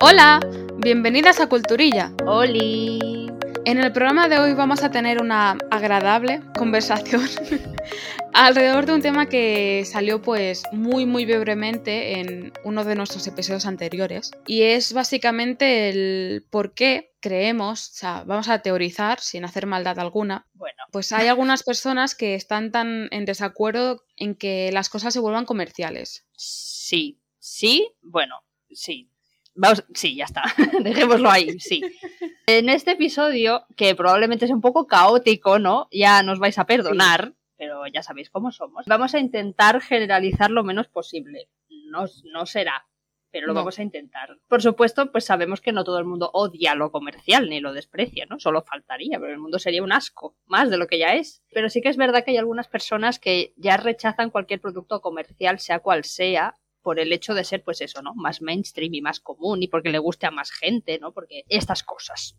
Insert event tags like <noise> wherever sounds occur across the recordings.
Hola, bienvenidas a Culturilla. ¡Holi! En el programa de hoy vamos a tener una agradable conversación <laughs> alrededor de un tema que salió pues muy muy brevemente en uno de nuestros episodios anteriores y es básicamente el por qué creemos, o sea, vamos a teorizar sin hacer maldad alguna. Bueno, Pues hay algunas personas que están tan en desacuerdo en que las cosas se vuelvan comerciales. sí. Sí, bueno, sí. Vamos, sí, ya está. <laughs> Dejémoslo ahí, sí. En este episodio, que probablemente es un poco caótico, ¿no? Ya nos vais a perdonar, pero ya sabéis cómo somos. Vamos a intentar generalizar lo menos posible. No, no será, pero lo No. vamos a intentar. Por supuesto, pues sabemos que no todo el mundo odia lo comercial ni lo desprecia, ¿no? Solo faltaría, pero el mundo sería un asco, más de lo que ya es. Pero sí que es verdad que hay algunas personas que ya rechazan cualquier producto comercial, sea cual sea, por el hecho de ser, pues eso, ¿no? Más mainstream y más común y porque le guste a más gente, ¿no? Porque estas cosas.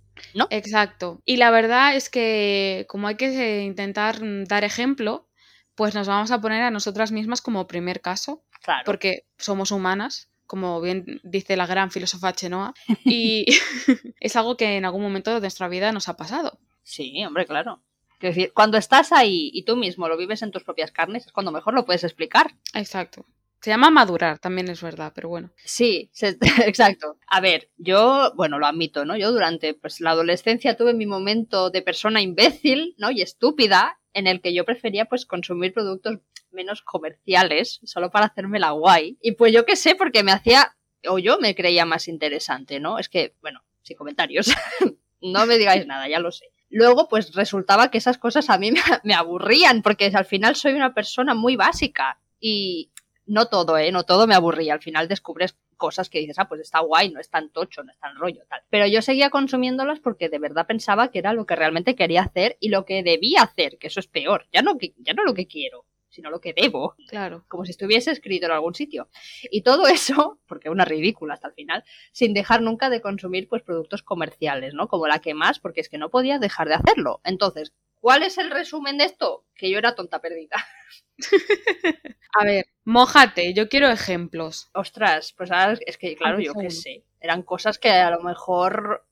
Exacto. Y la verdad es que como hay que eh, intentar dar ejemplo, pues nos vamos a poner a nosotras mismas como primer caso, Claro. porque somos humanas, como bien dice la gran filósofa Chenoa, <laughs> y <laughs> es algo que en algún momento de nuestra vida nos ha pasado. Sí, hombre, claro. Quiero decir, cuando estás ahí y tú mismo lo vives en tus propias carnes, es cuando mejor lo puedes explicar. Exacto. Se llama madurar, también es verdad, pero bueno. Sí, se- <laughs> exacto. A ver, yo, bueno, lo admito, ¿no? Yo durante pues, la adolescencia tuve mi momento de persona imbécil, ¿no? Y estúpida, en el que yo prefería pues consumir productos menos comerciales, solo para hacerme la guay. Y pues yo qué sé, porque me hacía, o yo me creía más interesante, ¿no? Es que, bueno, sin comentarios. <laughs> no me digáis nada, ya lo sé. Luego, pues resultaba que esas cosas a mí me, <laughs> me aburrían, porque al final soy una persona muy básica. Y no todo, ¿eh? No todo me aburría. Al final descubres cosas que dices, ah, pues está guay, no es tan tocho, no es tan rollo, tal. Pero yo seguía consumiéndolas porque de verdad pensaba que era lo que realmente quería hacer y lo que debía hacer, que eso es peor. Ya no, ya no lo que quiero, sino lo que debo Claro. como si estuviese escrito en algún sitio. Y todo eso, <laughs> porque una ridícula hasta el final, sin dejar nunca de consumir pues productos comerciales, ¿no? Como la que más, porque es que no podía dejar de hacerlo. Entonces, ¿cuál es el resumen de esto? Que yo era tonta perdida. <laughs> <laughs> A ver, mójate, yo quiero ejemplos. Ostras, pues ahora es que, claro, yo qué sé. Eran cosas que a lo mejor.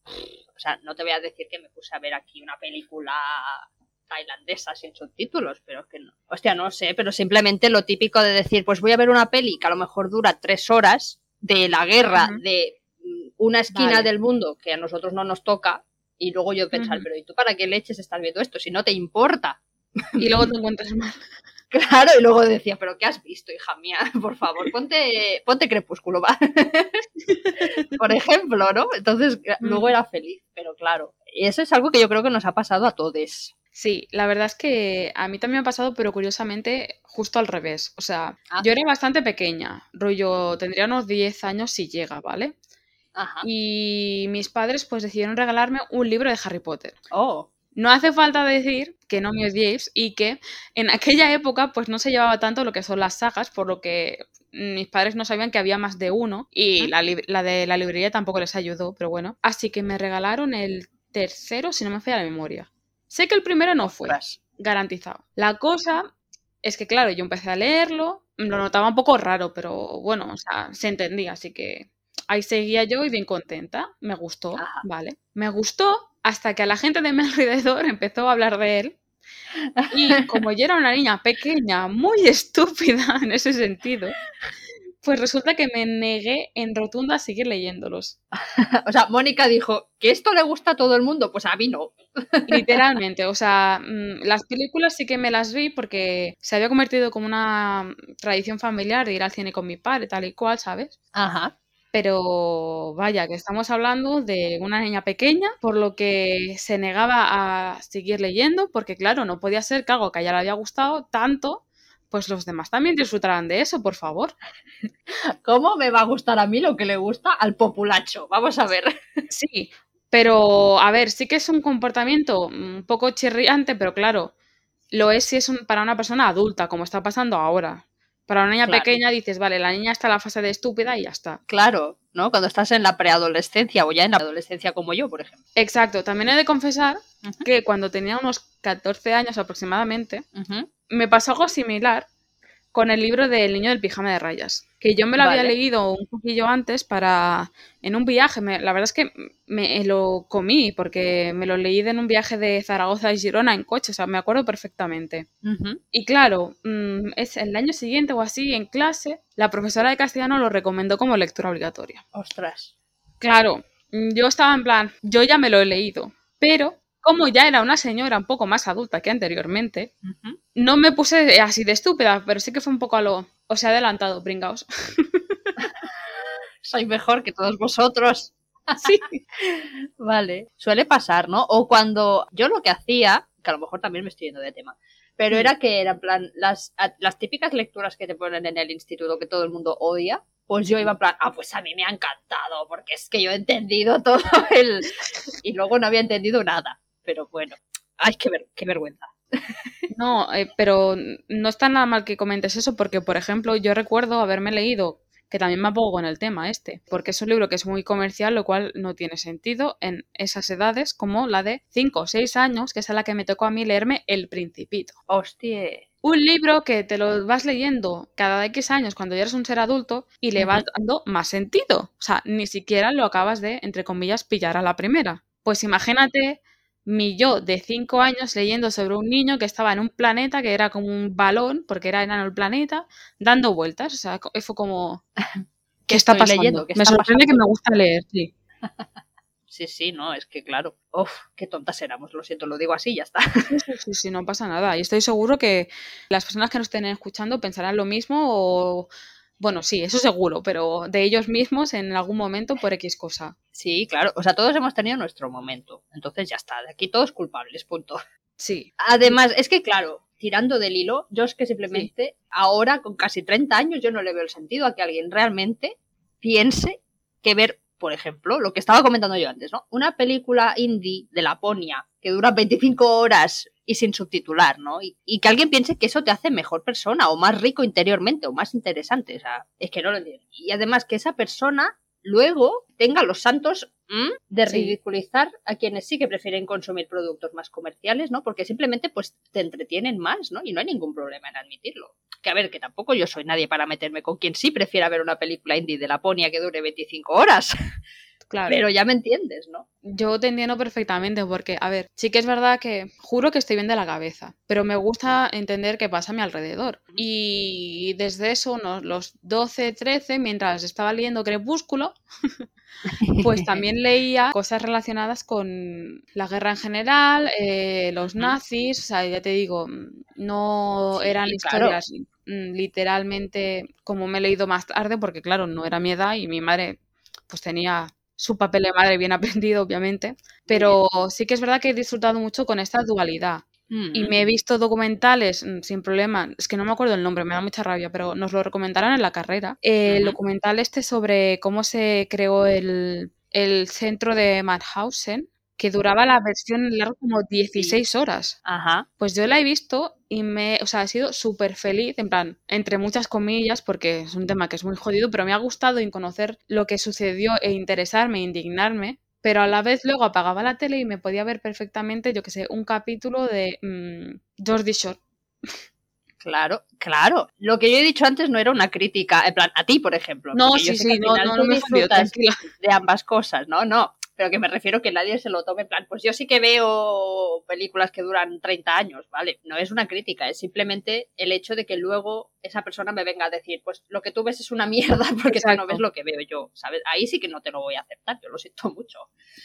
O sea, no te voy a decir que me puse a ver aquí una película tailandesa sin subtítulos, pero es que no. Hostia, no sé, pero simplemente lo típico de decir, pues voy a ver una peli que a lo mejor dura tres horas de la guerra de mm, una esquina Vale. del mundo que a nosotros no nos toca. Y luego yo pensar, pero ¿y tú para qué leches estás viendo esto? Si no te importa. Y luego te encuentras mal. Claro, y luego decía, pero ¿qué has visto, hija mía? <laughs> Por favor, ponte, ponte crepúsculo, va. <laughs> Por ejemplo, ¿no? Entonces, Mm. luego era feliz, pero claro. Y eso es algo que yo creo que nos ha pasado a todos. Sí, la verdad es que a mí también me ha pasado, pero curiosamente justo al revés. O sea, Ah. yo era bastante pequeña, rollo, tendría unos 10 años si llega, ¿vale? Ajá. Y mis padres pues decidieron regalarme un libro de Harry Potter. Oh, No hace falta decir que no me odiéis y que en aquella época pues no se llevaba tanto lo que son las sagas, por lo que mis padres no sabían que había más de uno y la, de la librería tampoco les ayudó, pero bueno. Así que me regalaron el tercero, si no me falla la memoria. Sé que el primero no fue, garantizado. La cosa es que, claro, yo empecé a leerlo, lo notaba un poco raro, pero bueno, o sea, se entendía, así que ahí seguía yo y bien contenta. Me gustó, Ajá. vale. Me gustó hasta que a la gente de mi <laughs> alrededor empezó a hablar de él. Y como yo era una niña pequeña, muy estúpida <laughs> en ese sentido, pues resulta que me negué en rotundo a seguir leyéndolos. <laughs> O sea, Mónica dijo, ¿que esto le gusta a todo el mundo? Pues a mí no. Literalmente, o sea, mm, las películas sí que me las vi porque se había convertido como una tradición familiar de ir al cine con mi padre, tal y cual, ¿sabes? Ajá. Pero vaya, que estamos hablando de una niña pequeña, por lo que se negaba a seguir leyendo, porque claro, no podía ser que algo que a ella le había gustado tanto, pues los demás también disfrutaran de eso, por favor. <laughs> ¿Cómo me va a gustar a mí lo que le gusta al populacho? Vamos a ver. Sí, pero a ver, sí que es un comportamiento un poco chirriante, pero claro, lo es si es un- para una persona adulta, como está pasando ahora. Para una niña Claro. pequeña dices, vale, la niña está en la fase de estúpida y ya está. Claro, ¿no? Cuando estás en la preadolescencia o ya en la adolescencia como yo, por ejemplo. Exacto, también he de confesar que cuando tenía unos 14 años aproximadamente, me pasó algo similar con el libro del niño del pijama de rayas, que yo me lo había leído un poquillo antes para en un viaje. la verdad es que me lo comí porque me lo leí en un viaje de Zaragoza y Girona en coche, o sea, me acuerdo perfectamente. Y claro, mm, es el año siguiente o así en clase, la profesora de castellano lo recomendó como lectura obligatoria. Ostras. Claro, mm, yo estaba en plan, yo ya me lo he leído, pero como ya era una señora un poco más adulta que anteriormente, no me puse así de estúpida, pero sí que fue un poco a lo... Os he adelantado, pringaos. <laughs> Soy mejor que todos vosotros. <laughs> sí. Vale. Suele pasar, ¿no? O cuando yo lo que hacía, que a lo mejor también me estoy yendo de tema, pero mm. era que eran plan las, las típicas lecturas que te ponen en el instituto que todo el mundo odia, pues yo iba en plan, ah, pues a mí me ha encantado, porque es que yo he entendido todo el... <laughs> Y luego no había entendido nada pero bueno, ay, qué, ver, qué vergüenza. No, eh, pero no está nada mal que comentes eso porque, por ejemplo, yo recuerdo haberme leído, que también me apogo con el tema este, porque es un libro que es muy comercial, lo cual no tiene sentido en esas edades como la de 5 o 6 años, que es a la que me tocó a mí leerme El Principito. Hostia. Un libro que te lo vas leyendo cada X años cuando ya eres un ser adulto y le vas dando más sentido. O sea, ni siquiera lo acabas de, entre comillas, pillar a la primera. Pues imagínate mi yo de cinco años leyendo sobre un niño que estaba en un planeta que era como un balón, porque era enano el planeta, dando vueltas. O sea, fue como. ¿Qué está pasando? me sorprende que me gusta leer, sí. Sí, sí, no, es que claro. Uf, qué tontas éramos, lo siento, lo digo así ya está. Sí, sí, no pasa nada. Y estoy seguro que las personas que nos estén escuchando pensarán lo mismo o bueno, sí, eso seguro, pero de ellos mismos en algún momento por X cosa. Sí, claro. O sea, todos hemos tenido nuestro momento. Entonces ya está. De aquí todos culpables, punto. Sí. Además, es que claro, tirando del hilo, yo es que simplemente ahora, con casi 30 años, yo no le veo el sentido a que alguien realmente piense que ver, por ejemplo, lo que estaba comentando yo antes, ¿no? Una película indie de Laponia que dura 25 horas y sin subtitular, ¿no? Y, que alguien piense que eso te hace mejor persona o más rico interiormente o más interesante. O sea, es que no lo entiendo. Y además que esa persona luego tenga los santos de ridiculizar a quienes sí que prefieren consumir productos más comerciales, ¿no? Porque simplemente pues te entretienen más, ¿no? Y no hay ningún problema en admitirlo. Que a ver, que tampoco yo soy nadie para meterme con quien sí prefiera ver una película indie de Laponia que dure 25 horas. <laughs> Claro. Pero ya me entiendes, ¿no? Yo te entiendo perfectamente porque, a ver, sí que es verdad que juro que estoy bien de la cabeza, pero me gusta entender qué pasa a mi alrededor. Y desde eso, unos los 12, 13, mientras estaba leyendo Crepúsculo, <laughs> pues también leía cosas relacionadas con la guerra en general, eh, los nazis, o sea, ya te digo, no eran historias literalmente como me he leído más tarde, porque claro, no era mi edad y mi madre pues tenía su papel de madre bien <laughs> aprendido, obviamente, pero sí que es verdad que he disfrutado mucho con esta dualidad. Y me he mm. visto documentales mm, sin problema, es que no me acuerdo el nombre, me da mucha rabia, pero nos lo recomendaron en la carrera. El documental este sobre cómo se creó el, el centro de Mauthausen, que duraba la versión larga como 16 horas. Ajá. Pues yo la he visto y me, o sea, he sido súper feliz, en plan, entre muchas comillas, porque es un tema que es muy jodido, pero me ha gustado en conocer lo que sucedió e interesarme, e indignarme, pero a la vez luego apagaba la tele y me podía ver perfectamente, yo que sé, un capítulo de mmm, George Shore. Claro, claro. Lo que yo he dicho antes no era una crítica, en plan, a ti, por ejemplo. No, sí, sí, no, no, no me de ambas cosas, ¿no? No pero que me refiero que nadie se lo tome en plan, pues yo sí que veo películas que duran 30 años, ¿vale? No es una crítica, es simplemente el hecho de que luego esa persona me venga a decir, pues lo que tú ves es una <laughs> mierda porque tú no ves lo que veo yo, ¿sabes? Ahí sí que no te lo voy a aceptar, yo lo siento mucho.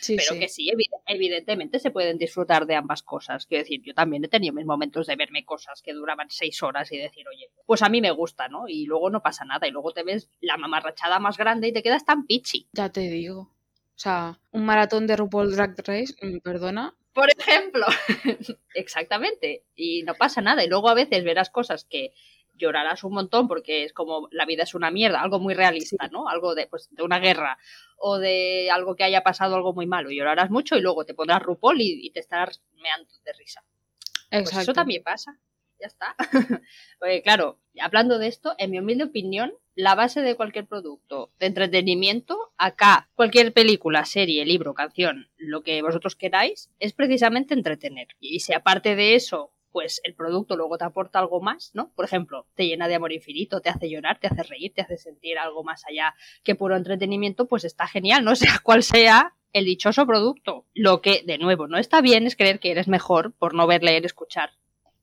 pero que sí, evidentemente se pueden disfrutar de ambas cosas. Quiero decir, yo también he tenido mis momentos de verme cosas que duraban 6 horas y decir, oye, pues a mí me gusta, ¿no? Y luego no pasa nada y luego te ves la mamarrachada más grande y te quedas tan pichi. Ya te digo. O sea, un maratón de RuPaul Drag Race, mm, perdona. Por ejemplo, <laughs> exactamente. Y no pasa nada. Y luego a veces verás cosas que llorarás un montón porque es como la vida es una mierda, algo muy realista, ¿no? Algo de, pues, de una guerra o de algo que haya pasado algo muy malo. Llorarás mucho y luego te pondrás RuPaul y, te estarás meando de risa. Pues eso también pasa. Ya está. <laughs> claro, hablando de esto, en mi humilde opinión, la base de cualquier producto de entretenimiento, acá, cualquier película, serie, libro, canción, lo que vosotros queráis, es precisamente entretener. Y si aparte de eso pues el producto luego te aporta algo más, ¿no? Por ejemplo, te llena de amor infinito, te hace llorar, te hace reír, te hace sentir algo más allá que puro entretenimiento, pues está genial, no <laughs> sea cual sea el dichoso producto. Lo que, de nuevo, no está bien es creer que eres mejor por no ver, leer, escuchar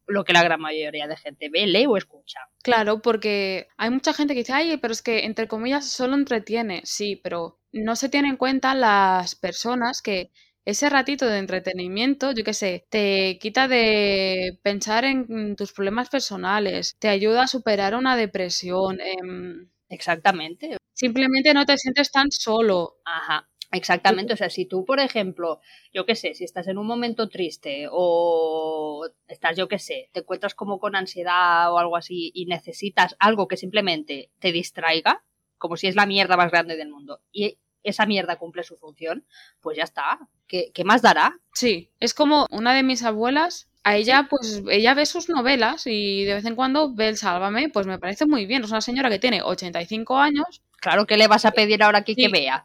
lo que la gran mayoría de gente ve, lee o escucha. Claro, porque hay mucha gente que dice, ay, pero es que entre comillas solo entretiene, sí, pero no se tiene en cuenta las personas que ese ratito de entretenimiento, yo qué sé, te quita de pensar en tus problemas personales, te ayuda a superar una depresión. Em, Exactamente. Simplemente no te sientes tan solo. Ajá. Exactamente, o sea, si tú, por ejemplo, yo qué sé, si estás en un momento triste o estás, yo qué sé, te encuentras como con ansiedad o algo así y necesitas algo que simplemente te distraiga, como si es la mierda más grande del mundo, y esa mierda cumple su función, pues ya está. ¿Qué, más dará? Sí, es como una de mis abuelas a ella, pues, ella ve sus novelas y de vez en cuando ve el Sálvame, pues me parece muy bien. Es una señora que tiene 85 años. Claro que le vas a pedir ahora que, que vea.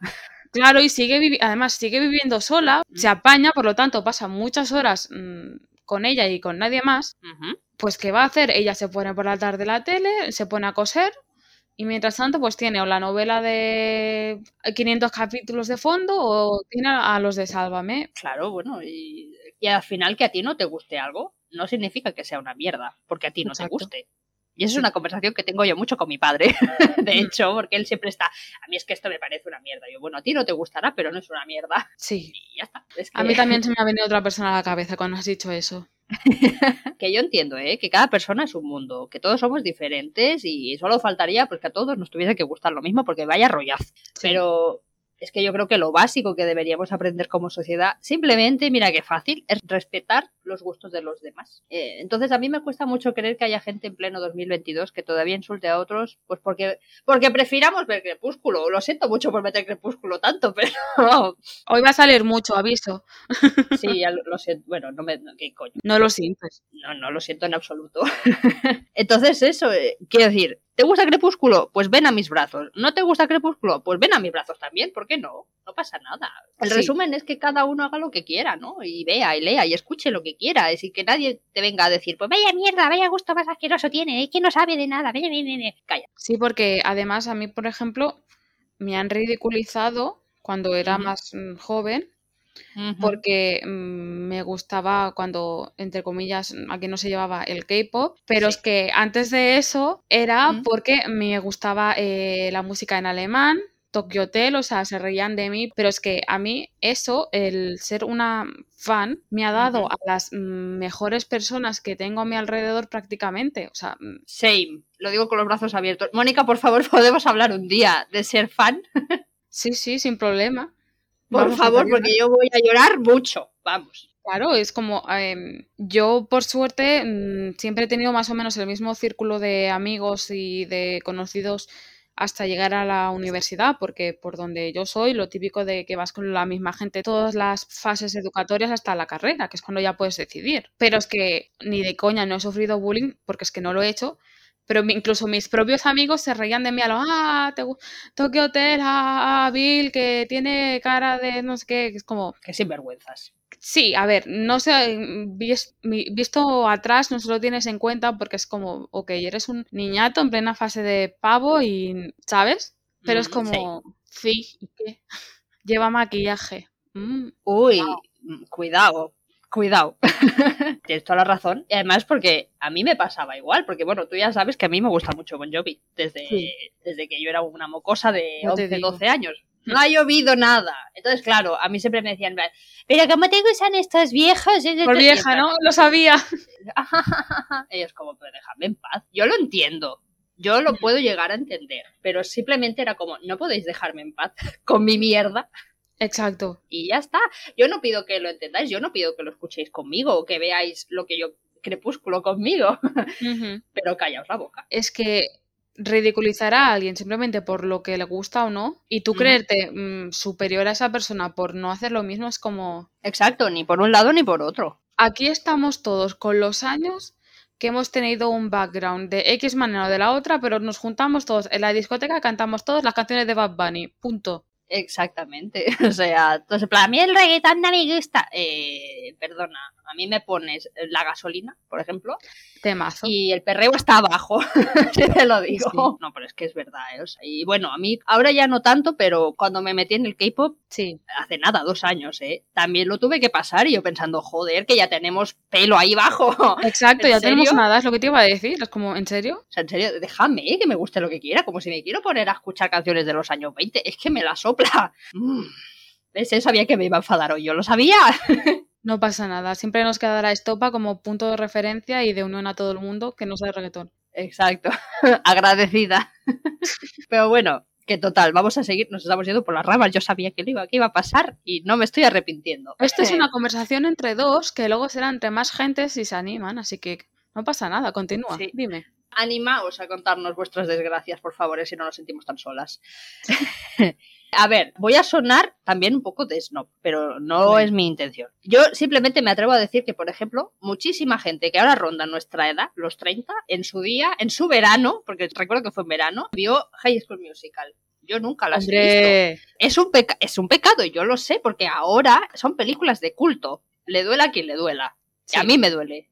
Claro, y sigue además sigue viviendo sola, se apaña, por lo tanto pasa muchas horas mm, con ella y con nadie más. Pues ¿qué va a hacer? Ella se pone por la tarde la tele, se pone a coser y mientras tanto, pues tiene o la novela de 500 capítulos de fondo o tiene a los de Sálvame. Claro, bueno, y, al final que a ti no te guste algo no significa que sea una mierda, porque a ti no te guste. Y esa es una conversación que tengo yo mucho con mi padre, <laughs> de mm. hecho, porque él siempre está, a mí es que esto me parece una mierda. Yo, bueno, a ti no te gustará, pero no es una mierda. Sí. Y ya está. A mí también <laughs> se me ha venido otra persona a la cabeza cuando has dicho eso. que yo entiendo, ¿eh? que cada persona es un mundo, que todos somos diferentes y solo faltaría pues, que a todos nos tuviese que gustar lo mismo porque vaya rollazo. Pero es que yo creo que lo básico que deberíamos aprender como sociedad, simplemente, mira qué fácil, es respetar los gustos de los demás. Eh, entonces a mí me cuesta mucho creer que haya gente en pleno 2022 que todavía insulte a otros, pues porque, porque prefiramos ver Crepúsculo. Lo siento mucho por meter Crepúsculo tanto, <laughs> pero... Hoy va a salir mucho, aviso. <laughs> Sí, ya lo, siento. Bueno, no me... ¿Qué coño? No lo sientes. No, no lo siento en absoluto. <laughs> Entonces eso, eh, quiero decir, ¿Te gusta Crepúsculo? Pues ven a mis brazos. ¿No te gusta Crepúsculo? Pues ven a mis brazos también. ¿Por qué no? No pasa nada. El resumen es que cada uno haga lo que quiera, ¿no? Y vea y lea y escuche lo que quiera. Es decir, que nadie te venga a decir, pues vaya mierda, vaya gusto más asqueroso tiene, es que no sabe de nada. Vaya, vaya, vaya. Calla. Sí, porque además a mí, por ejemplo, me han ridiculizado cuando era más mm, joven porque mm, me gustaba cuando, entre comillas, aquí no se llevaba el K-pop, pero es que antes de eso era porque me gustaba eh, la música en alemán. Tokyo Hotel, o sea, se reían de mí, pero es que a mí eso, el ser una fan, me ha dado a las mejores personas que tengo a mi alrededor prácticamente, o sea... Mm. Same, lo digo con los brazos abiertos. Mónica, por favor, <laughs> podemos hablar un día de ser fan. sí, sí, sin problema. Por favor, porque yo voy a llorar mucho. Vamos. Claro, es como em, yo por suerte mm, siempre he tenido más o menos el mismo círculo de amigos y de conocidos hasta llegar a la universidad, porque por donde yo soy, lo típico de que vas con la misma gente todas las fases educatorias hasta la carrera, que es cuando ya puedes decidir. Pero es que ni de coña no he sufrido bullying, porque es que no lo he hecho, pero incluso mis propios amigos se reían de mí a lo, ah, te, Tokyo Hotel, ah, Bill, que tiene cara de no sé qué, es como... Que sinvergüenzas. Sí, a ver, no sé, visto atrás no se lo tienes en cuenta porque es como, ok, eres un niñato en plena fase de pavo y, ¿sabes? Pero es como, sí, ¿y qué? <laughs> Lleva maquillaje. Mm, Uy, cuidado cuidado. <laughs> Tienes toda la razón. Y además porque a mí me pasaba igual, porque bueno, tú ya sabes que a mí me gusta mucho Bon Jovi, desde, desde que yo era una mocosa de 11, 12 años. No ha llovido nada. Entonces, claro, a mí siempre me decían, pero ¿cómo te gustan estos viejos? Por vieja, ¿no? Lo sabía. <laughs> Ellos como, pero déjame en paz. Yo lo entiendo. Yo lo puedo llegar a entender. Pero simplemente era como, no podéis dejarme en paz <laughs> con mi mierda. Exacto. Y ya está. Yo no pido que lo entendáis, yo no pido que lo escuchéis conmigo o que veáis lo que yo crepúsculo conmigo. <laughs> Pero callaos la boca. Es que ridiculizar a alguien simplemente por lo que le gusta o no y tú creerte mm, superior a esa persona por no hacer lo mismo es como... Exacto, ni por un lado ni por otro. Aquí estamos todos con los años que hemos tenido un background de X manera o de la otra, pero nos juntamos todos en la discoteca, cantamos todos las canciones de Bad Bunny, punto. Exactamente. <laughs> O sea, entonces, a mí el reggaetón no me gusta. Eh, perdona, a mí me pones la gasolina, por ejemplo. Temazo. Y el perreo está abajo, <laughs> si te lo digo. No, pero es que es verdad. ¿eh? y bueno, a mí ahora ya no tanto, pero cuando me metí en el K-pop, sí. hace nada, dos años, ¿eh? También lo tuve que pasar y yo pensando, joder, que ya tenemos pelo ahí abajo. <laughs> Exacto, ya tenemos nada, es lo que te iba a decir. Es como, ¿en serio? O sea, en serio, déjame que me guste lo que quiera, como si me quiero poner a escuchar canciones de los años 20. Es que me la sopla. Mm. ¿Ves? Sabía que me iba a enfadar hoy, yo lo sabía. <laughs> No pasa nada, siempre nos quedará Estopa como punto de referencia y de unión a todo el mundo que no sabe reggaetón. Exacto, <laughs> agradecida. <laughs> Pero bueno, que total, vamos a seguir, nos estamos yendo por las ramas, yo sabía que iba, que iba a pasar y no me estoy arrepintiendo. Esto es una conversación entre dos que luego será entre más gente si se animan, así que no pasa nada, continúa, dime. Animaos a contarnos vuestras desgracias, por favor, eh, si no nos sentimos tan solas. A ver, voy a sonar también un poco de snob, pero no es mi intención. Yo simplemente me atrevo a decir que, por ejemplo, muchísima gente que ahora ronda nuestra edad, los 30, en su día, en su verano, porque recuerdo que fue en verano, vio High School Musical. Yo nunca las he visto. Es un, es un pecado, y yo lo sé, porque ahora son películas de culto. Le duela a quien le duela. A mí me duele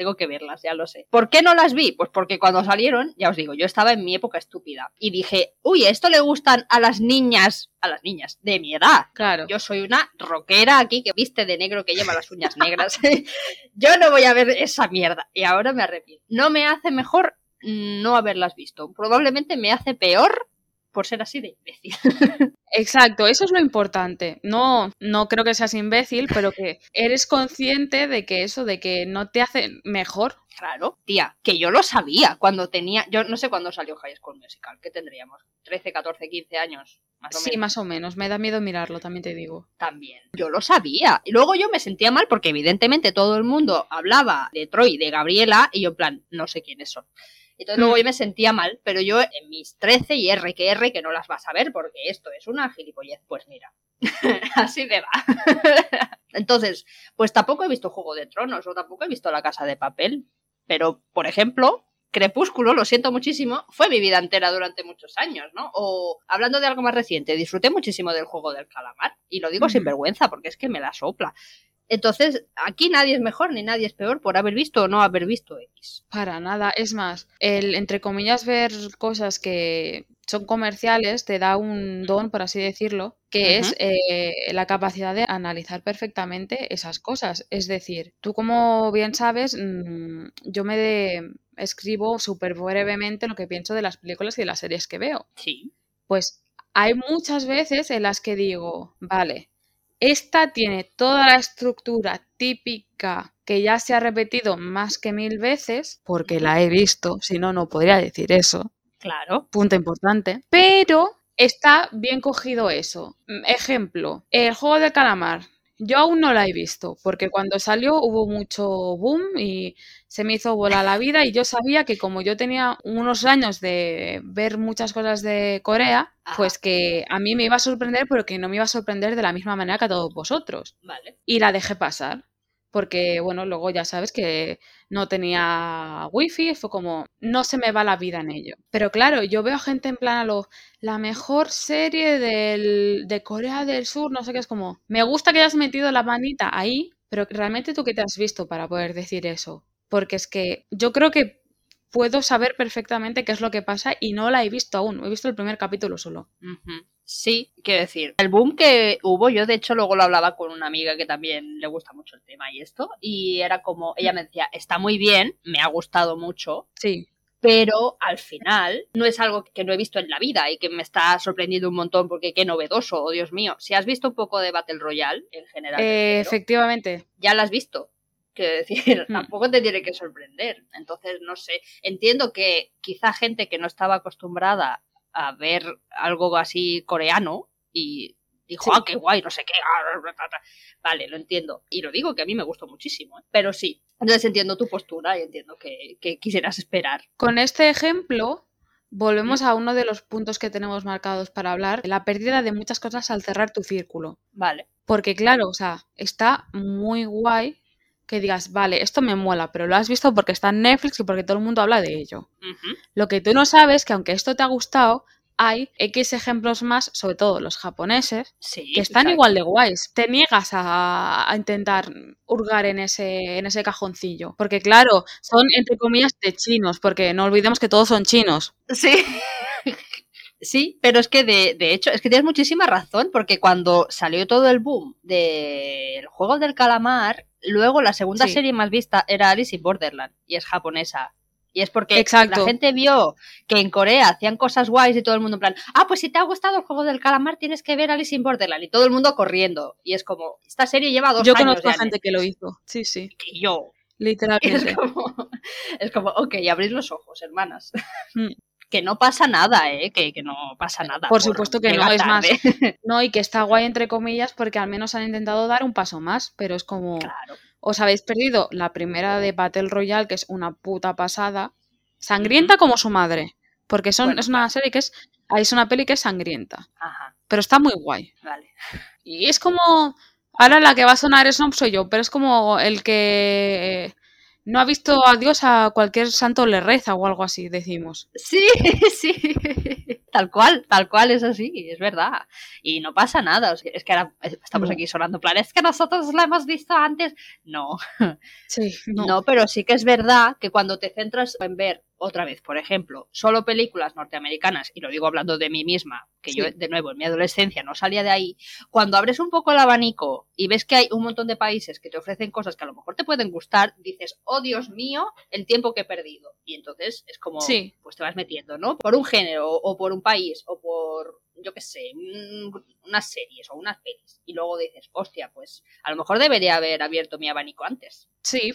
tengo que verlas, ya lo sé. ¿Por qué no las vi? Pues porque cuando salieron, ya os digo, yo estaba en mi época estúpida y dije, uy, esto le gustan a las niñas, a las niñas de mi edad. Claro. Yo soy una rockera aquí que viste de negro que lleva las uñas negras. <laughs> yo no voy a ver esa mierda y ahora me arrepiento. No me hace mejor no haberlas visto. Probablemente me hace peor por ser así de imbécil. <laughs> Exacto, eso es lo importante. No, no creo que seas imbécil, pero que eres consciente de que eso, de que no te hace mejor. Claro, tía, que yo lo sabía cuando tenía, yo no sé cuándo salió High School Musical, ¿qué tendríamos? 13, 14, 15 años, más o sí, más o menos, me da miedo mirarlo, también te digo. También, yo lo sabía. Y luego yo me sentía mal porque evidentemente todo el mundo hablaba de Troy, de Gabriela, y yo en plan, no sé quiénes son. Entonces luego yo me sentía mal, pero yo en mis 13 y R que R que no las vas a ver porque esto es una gilipollez. Pues mira, <laughs> así me va. <laughs> Entonces, pues tampoco he visto Juego de Tronos o tampoco he visto La Casa de Papel. Pero, por ejemplo, Crepúsculo, lo siento muchísimo, fue mi vida entera durante muchos años, ¿no? O hablando de algo más reciente, disfruté muchísimo del juego del calamar. Y lo digo sin vergüenza, porque es que me la sopla. Entonces, aquí nadie es mejor ni nadie es peor por haber visto o no haber visto X. Para nada. Es más, el, entre comillas, ver cosas que son comerciales te da un don, por así decirlo, que es eh, la capacidad de analizar perfectamente esas cosas. Es decir, tú como bien sabes, mm, yo me escribo súper brevemente lo que pienso de las películas y de las series que veo. Sí. Pues hay muchas veces en las que digo, vale, esta tiene toda la estructura típica que ya se ha repetido más que mil veces, porque la he visto, si no, no podría decir eso. Claro. Punto importante. Pero está bien cogido eso. Ejemplo, el juego de calamar. Yo aún no la he visto, porque cuando salió hubo mucho boom y se me hizo bola la vida y yo sabía que como yo tenía unos años de ver muchas cosas de Corea, pues que a mí me iba a sorprender, pero que no me iba a sorprender de la misma manera que a todos vosotros. Vale. Y la dejé pasar porque bueno, luego ya sabes que no tenía wifi, fue como, no se me va la vida en ello. Pero claro, yo veo gente en plan a lo, la mejor serie del, de Corea del Sur, no sé qué, es como, me gusta que hayas metido la manita ahí, pero realmente tú qué te has visto para poder decir eso. Porque es que yo creo que puedo saber perfectamente qué es lo que pasa y no la he visto aún, he visto el primer capítulo solo. Sí, quiero decir, el boom que hubo, yo de hecho luego lo hablaba con una amiga que también le gusta mucho el tema y esto, y era como, ella me decía, está muy bien, me ha gustado mucho. Sí. Pero al final no es algo que no he visto en la vida y que me está sorprendiendo un montón porque qué novedoso, oh Dios mío. Si has visto un poco de Battle Royale en general. Eh, efectivamente. Ya la has visto. Quiero decir, <laughs> hmm. tampoco te tiene que sorprender. Entonces, no sé. Entiendo que quizá gente que no estaba acostumbrada a ver algo así coreano y dijo, ah, qué guay, no sé qué. Vale, lo entiendo. Y lo digo que a mí me gustó muchísimo. ¿eh? Pero sí, entonces entiendo tu postura y entiendo que, quisieras esperar. Con este ejemplo, volvemos a uno de los puntos que tenemos marcados para hablar, la pérdida de muchas cosas al cerrar tu círculo. Vale. Porque claro, o sea, está muy guay que digas, vale, esto me mola, pero lo has visto porque está en Netflix y porque todo el mundo habla de ello. Lo que tú no sabes es que aunque esto te ha gustado, hay X ejemplos más, sobre todo los japoneses, Sí, que están igual de guays. Te niegas a, a intentar hurgar en ese, en ese cajoncillo. Porque claro, son entre comillas de chinos, porque no olvidemos que todos son chinos. Sí. <laughs> Sí, pero es que de, de hecho, es que tienes muchísima razón, porque cuando salió todo el boom del juego del calamar, luego la segunda Sí. serie más vista era Alice in Borderland, y es japonesa. Y es porque Exacto. la gente vio que en Corea hacían cosas guays y todo el mundo en plan, ah, pues si te ha gustado el juego del calamar tienes que ver Alice in Borderland, y todo el mundo corriendo. Y es como, esta serie lleva dos Yo años conozco a gente que lo hizo. Sí, sí. y yo. Literalmente. <laughs> es como, es como, ok, abrid los ojos, hermanas. Mm. Que no pasa nada, ¿eh? Que, que no pasa nada. Por supuesto que no, es más. <laughs> No, y que está guay entre comillas porque al menos han intentado dar un paso más, pero es como Claro. os habéis perdido la primera de Battle Royale, que es una puta pasada, sangrienta como su madre, porque son, Bueno, es una serie que es, ahí es una peli que es sangrienta, Ajá, pero está muy guay. vale. Y es como, ahora la que va a sonar Snob soy yo, pero es como el que no ha visto a Dios a cualquier santo le reza o algo así, decimos. Sí, <laughs> sí. Tal cual, tal cual es así, es verdad. Y no pasa nada. Es que ahora estamos No. aquí sonando plan, es que nosotros la hemos visto antes. No, Sí, <laughs> no, no. pero sí que es verdad que cuando te centras en ver otra vez, por ejemplo, solo películas norteamericanas, y lo digo hablando de mí misma, que yo de nuevo en mi adolescencia no salía de ahí, cuando abres un poco el abanico y ves que hay un montón de países que te ofrecen cosas que a lo mejor te pueden gustar, dices, oh Dios mío, el tiempo que he perdido. Y entonces es como, Sí. pues te vas metiendo, ¿no? Por un género o por un país o por, yo qué sé, un- unas series o unas pelis. Y luego dices, hostia, pues a lo mejor debería haber abierto mi abanico antes. Sí,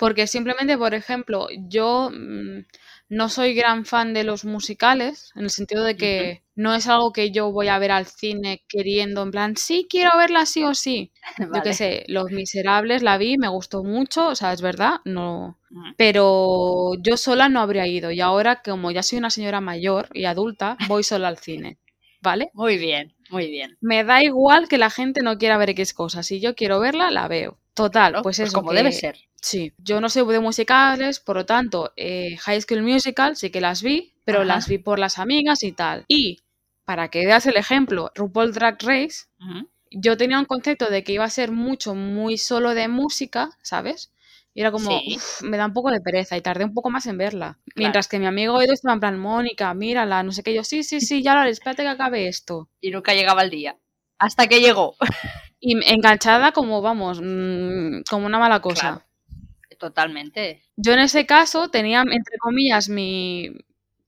porque simplemente, por ejemplo, yo mm, no soy gran fan de los musicales, en el sentido de que no es algo que yo voy a ver al cine queriendo, en plan, sí, quiero verla sí o sí. <laughs> Yo Vale. qué sé, Los Miserables la vi, me gustó mucho, o sea, es verdad, no. Ujú. Pero yo sola no habría ido y ahora, como ya soy una señora mayor y adulta, <laughs> voy sola al cine, ¿vale? Muy bien, muy bien. Me da igual que la gente no quiera ver X cosas, si yo quiero verla, la veo. Total, ¿no? pues eso. como que- debe ser. Sí, yo no soy de musicales, por lo tanto, eh, High School Musical sí que las vi, pero Ajá. las vi por las amigas y tal. Y para que veas el ejemplo, RuPaul Drag Race, Ujú. yo tenía un concepto de que iba a ser mucho, muy solo de música, ¿sabes? Y era como, Sí. "Uf, me da un poco de pereza y tardé un poco más en verla. Mientras que mi amigo Edu estaba en plan, Mónica, mírala, no sé qué, yo, sí, sí, sí, ya lo haré, espérate que acabe esto. Y nunca llegaba el día. Hasta que llegó. <laughs> Y enganchada como, vamos, mm, como una mala cosa. Claro. Totalmente. Yo en ese caso tenía, entre comillas, mi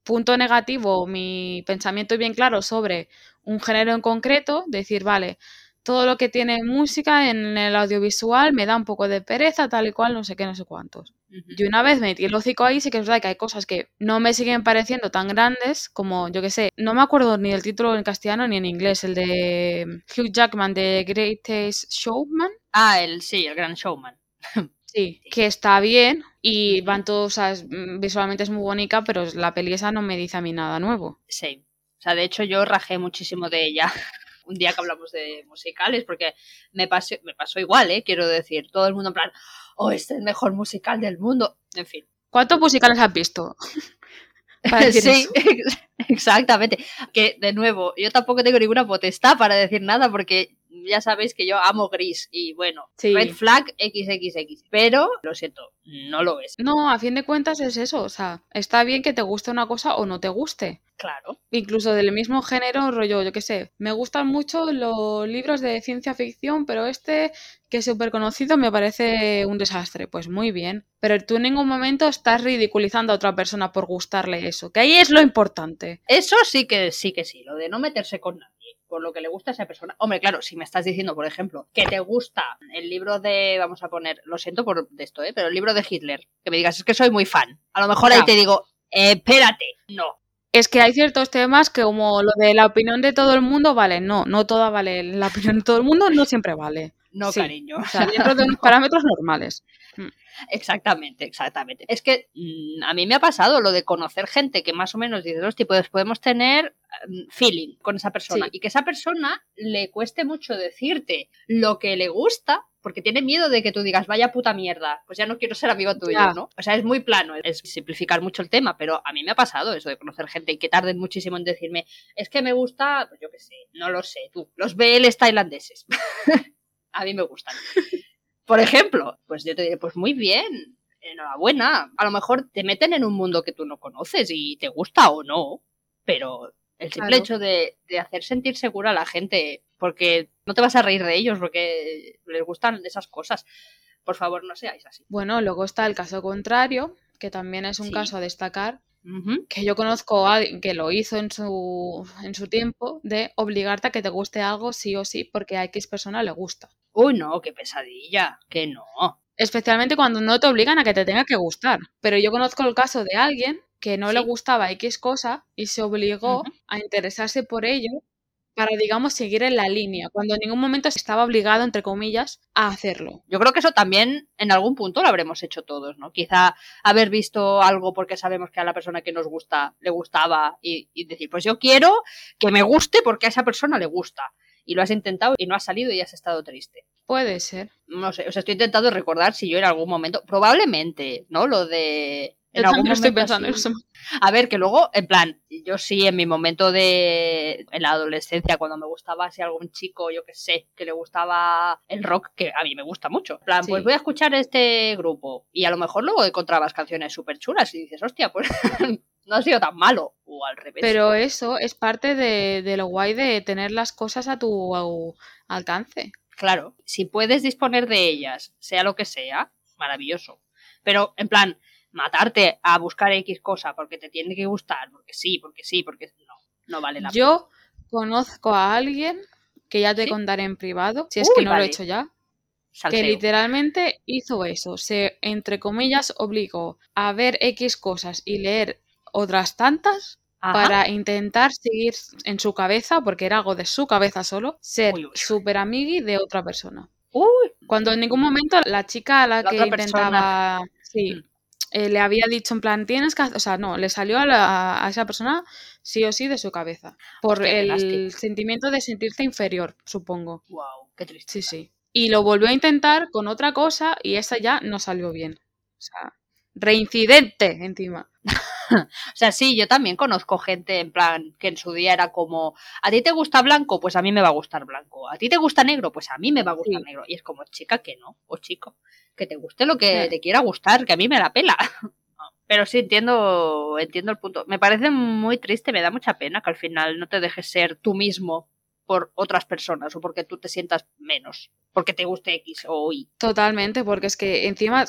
punto negativo, mi pensamiento bien claro sobre un género en concreto, decir, vale, todo lo que tiene música en el audiovisual me da un poco de pereza, tal y cual, no sé qué, no sé cuántos. Ujú. Y una vez metí el hocico ahí, sí que es verdad que hay cosas que no me siguen pareciendo tan grandes como, yo que sé, no me acuerdo ni del título en castellano ni en inglés, el de Hugh Jackman de Greatest Showman. Ah, el sí, el gran showman. <laughs> Sí, que está bien y van todos, o sea, mm, visualmente es muy bonita, pero la peli esa no me dice a mí nada nuevo. Sí. O sea, de hecho yo rajé muchísimo de ella <laughs> un día que hablamos de musicales, porque me pasó, me pasó igual, ¿eh? Quiero decir, todo el mundo en plan, oh, este es el mejor musical del mundo. En fin. ¿Cuántos musicales has visto? <laughs> Para decir sí, eso. <laughs> exactamente. Que, de nuevo, yo tampoco tengo ninguna potestad para decir nada, porque ya sabéis que yo amo gris y bueno, Sí. red flag XXX. Pero, lo siento, no lo es. No, a fin de cuentas es eso, o sea, está bien que te guste una cosa o no te guste. Claro. Incluso del mismo género, rollo, yo qué sé, me gustan mucho los libros de ciencia ficción, pero este, que es súper conocido, me parece un desastre. Pues muy bien. Pero tú en ningún momento estás ridiculizando a otra persona por gustarle eso, que ahí es lo importante. Eso sí que sí que sí, lo de no meterse con nadie por lo que le gusta a esa persona. Hombre, claro, si me estás diciendo, por ejemplo, que te gusta el libro de, vamos a poner, lo siento por esto, ¿eh? pero el libro de Hitler, que me digas, es que soy muy fan. A lo mejor ahí te digo, eh, espérate, no. Es que hay ciertos temas que como lo de la opinión de todo el mundo, vale, no, no toda vale, la opinión de todo el mundo no siempre vale. No, Sí. cariño. O sea, dentro de unos parámetros normales. Exactamente, exactamente. Es que mm, a mí me ha pasado lo de conocer gente que más o menos dices, hostia, pues podemos tener mm, feeling con esa persona Sí. y que esa persona le cueste mucho decirte lo que le gusta porque tiene miedo de que tú digas, vaya puta mierda, pues ya no quiero ser amigo tuyo, ¿no? O sea, es muy plano, es simplificar mucho el tema, pero a mí me ha pasado eso de conocer gente y que tarden muchísimo en decirme, es que me gusta, pues yo qué sé, no lo sé, tú, los BLs tailandeses. <laughs> a mí me gustan. Por ejemplo, pues yo te diré, pues muy bien, enhorabuena. A lo mejor te meten en un mundo que tú no conoces y te gusta o no, pero el simple hecho de, hacer sentir segura a la gente, porque no te vas a reír de ellos, porque les gustan esas cosas. Por favor, no seáis así. Bueno, luego está el caso contrario, que también es un caso a destacar, que yo conozco a alguien que lo hizo en su, en su tiempo, de obligarte a que te guste algo sí o sí, porque a X persona le gusta. Uy, no, qué pesadilla, que no. Especialmente cuando no te obligan a que te tenga que gustar. Pero yo conozco el caso de alguien que no le gustaba X cosa y se obligó a interesarse por ello para, digamos, seguir en la línea, cuando en ningún momento estaba obligado, entre comillas, a hacerlo. Yo creo que eso también en algún punto lo habremos hecho todos, ¿no? Quizá haber visto algo porque sabemos que a la persona que nos gusta le gustaba y, y decir, pues yo quiero que me guste porque a esa persona le gusta. Y lo has intentado y no has salido y has estado triste. Puede ser. No sé, o sea, estoy intentando recordar si yo en algún momento, probablemente, ¿no? Lo de en algún estoy pensando eso. A ver, que luego, en plan, yo sí en mi momento de. en la adolescencia, cuando me gustaba si algún chico, yo que sé, que le gustaba el rock, que a mí me gusta mucho. En plan, pues voy a escuchar este grupo. Y a lo mejor luego encontrabas canciones súper chulas y dices, hostia, pues <laughs> no ha sido tan malo. O al revés. Pero eso es parte de, de lo guay de tener las cosas a tu alcance. Claro, si puedes disponer de ellas, sea lo que sea, maravilloso. Pero, en plan, matarte a buscar X cosa porque te tiene que gustar, porque sí, porque sí, porque no, no vale la pena. Yo conozco a alguien que ya te contaré en privado, si es que no lo he hecho ya, que literalmente hizo eso, se, entre comillas, obligó a ver X cosas y leer otras tantas para intentar seguir en su cabeza, porque era algo de su cabeza solo, ser súper amigui de otra persona. Cuando en ningún momento la chica a la, que intentaba... Sí, mm. Eh, le había dicho en plan, tienes que... O sea, no, le salió a, esa persona sí o sí de su cabeza. Por el sentimiento de sentirse inferior, supongo. Wow, qué triste. Sí, sí. Y lo volvió a intentar con otra cosa y esa ya no salió bien. O sea, reincidente encima. <laughs> <laughs> o sea, sí, yo también conozco gente en plan que en su día era como, ¿a ti te gusta blanco? Pues a mí me va a gustar blanco. ¿A ti te gusta negro? Pues a mí me va a gustar negro. Y es como, chica, que no, o chico, que te guste lo que te quiera gustar, que a mí me la pela. <laughs> Pero sí, entiendo, entiendo el punto. Me parece muy triste, me da mucha pena que al final no te dejes ser tú mismo por otras personas o porque tú te sientas menos, porque te guste X o Y. Totalmente, porque es que encima,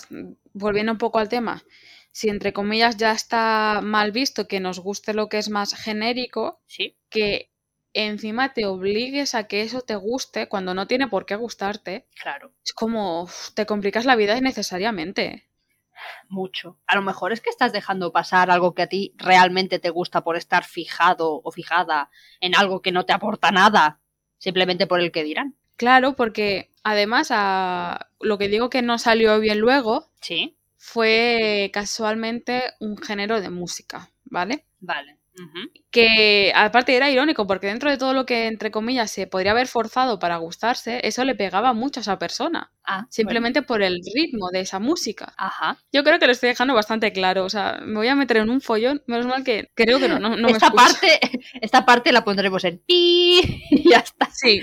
volviendo un poco al tema, si entre comillas ya está mal visto que nos guste lo que es más genérico, ¿Sí? que encima te obligues a que eso te guste cuando no tiene por qué gustarte. Claro. Es como te complicas la vida innecesariamente. Mucho. A lo mejor es que estás dejando pasar algo que a ti realmente te gusta por estar fijado o fijada en algo que no te aporta nada, simplemente por el que dirán. Claro, porque además a lo que digo que no salió bien luego, sí, fue casualmente un género de música, ¿vale? Vale. Que aparte era irónico, porque dentro de todo lo que, entre comillas, se podría haber forzado para gustarse, eso le pegaba mucho a esa persona. Ah, simplemente por el ritmo de esa música. Ajá. Yo creo que lo estoy dejando bastante claro. O sea, me voy a meter en un follón. Menos mal que creo que no, no, esta parte Esta parte la pondremos en pi <laughs> y ya está. Sí,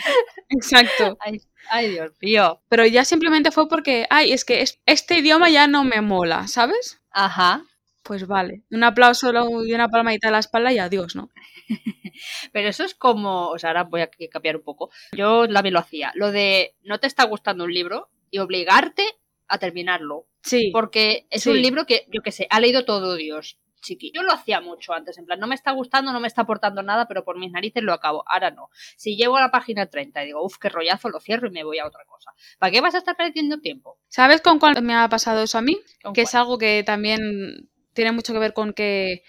exacto. Ay, ay, Dios mío. Pero ya simplemente fue porque, ay, es que este idioma ya no me mola, ¿sabes? Ajá. Pues vale, un aplauso y una palmadita a la espalda y adiós, ¿no? <laughs> Pero eso es como, o sea, ahora voy a cambiar un poco. Yo también lo hacía, lo de no te está gustando un libro y obligarte a terminarlo. Sí. Porque es un libro que, yo qué sé, ha leído todo Dios. Chiqui. Yo lo hacía mucho antes, en plan, no me está gustando, no me está aportando nada, pero por mis narices lo acabo. Ahora no. Si llego a la página 30 y digo, uff, qué rollazo, lo cierro y me voy a otra cosa. ¿Para qué vas a estar perdiendo tiempo? ¿Sabes con cuál me ha pasado eso a mí? Que es algo que también tiene mucho que ver con que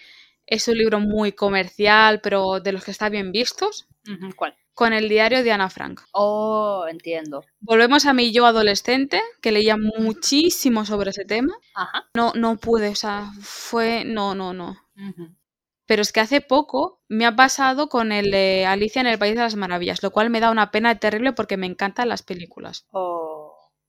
es un libro muy comercial, pero de los que están bien vistos. ¿Cuál? Con el diario de Ana Frank. Oh, entiendo. Volvemos a mi yo adolescente, que leía muchísimo sobre ese tema. Ajá. No, no pude, o sea, fue. No, no, no. Pero es que hace poco me ha pasado con el de Alicia en el País de las Maravillas, lo cual me da una pena terrible porque me encantan las películas. Oh.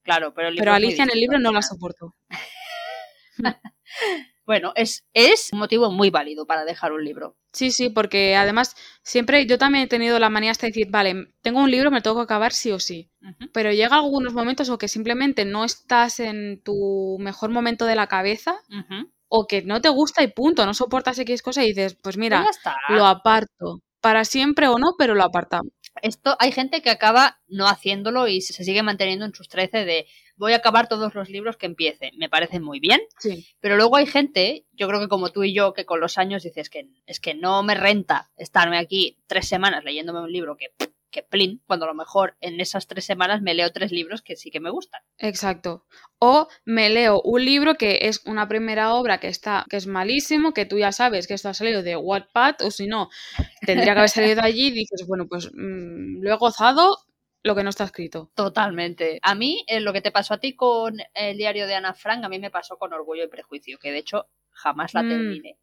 Claro, pero, el libro pero Alicia en el libro no la final. <laughs> <laughs> Bueno, es, es un motivo muy válido para dejar un libro. Sí, sí, porque además siempre yo también he tenido la manía hasta de decir, vale, tengo un libro, me lo tengo que acabar sí o sí. Pero llega algunos momentos o que simplemente no estás en tu mejor momento de la cabeza o que no te gusta y punto, no soportas X cosa y dices, pues Pues mira, está. lo aparto. Para siempre o no, pero lo apartamos. Esto, hay gente que acaba no haciéndolo y se sigue manteniendo en sus 13 de voy a acabar todos los libros que empiece. Me parece muy bien, Sí. pero luego hay gente, yo creo que como tú y yo, que con los años dices que es que no me renta estarme aquí tres semanas leyéndome un libro que, que plin, cuando a lo mejor en esas tres semanas me leo tres libros que sí que me gustan. Exacto. O me leo un libro que es una primera obra que está, que es malísimo, que tú ya sabes que esto ha salido de Wattpad, o si no, tendría que haber salido de allí y dices, bueno, pues mm, lo he gozado, lo que no está escrito. Totalmente. A mí, eh, lo que te pasó a ti con el diario de Ana Frank, a mí me pasó con Orgullo y Prejuicio, que de hecho jamás la Mm. terminé.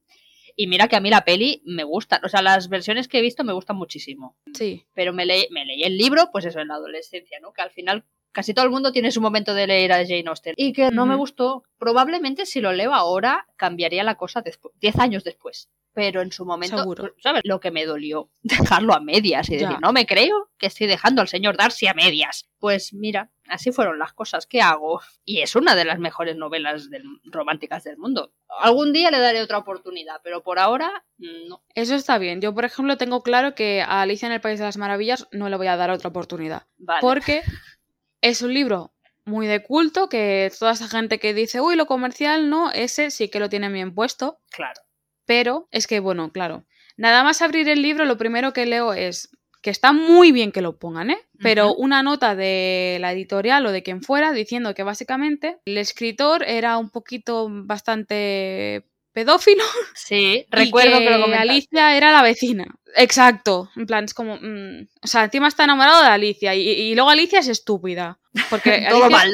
Y mira que a mí la peli me gusta, o sea, las versiones que he visto me gustan muchísimo. Sí. Pero me, me leí el libro, pues eso, en la adolescencia, ¿no? Que al final casi todo el mundo tiene su momento de leer a Jane Austen. Y que no me gustó. Probablemente si lo leo ahora cambiaría la cosa después, 10 años después. Pero en su momento, Seguro. ¿sabes? Lo que me dolió, dejarlo a medias y Ya. decir, no me creo que estoy dejando al señor Darcy a medias. Pues mira, así fueron las cosas. ¿Qué hago? Y es una de las mejores novelas del- románticas del mundo. Algún día le daré otra oportunidad, pero por ahora, no. Eso está bien. Yo, por ejemplo, tengo claro que a Alicia en el País de las Maravillas no le voy a dar otra oportunidad. Vale. Porque es un libro muy de culto, que toda esa gente que dice, uy, lo comercial, no, ese sí que lo tiene bien puesto. Claro. Pero es que, bueno, claro, nada más abrir el libro, lo primero que leo es que está muy bien que lo pongan, ¿eh? Pero una nota de la editorial o de quien fuera diciendo que básicamente el escritor era un poquito bastante pedófilo Sí, <laughs> recuerdo que, lo. Alicia era la vecina. Exacto. En plan, es como. mm, o sea, encima está enamorado de Alicia y, y luego Alicia es estúpida. Porque <laughs> Todo Alicia- mal.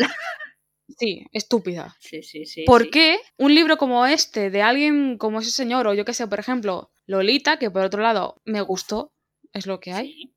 Sí, estúpida. Sí, sí, sí. ¿Por sí. qué un libro como este, de alguien como ese señor, o yo que sé, por ejemplo, Lolita, que por otro lado me gustó, es lo que hay, Sí,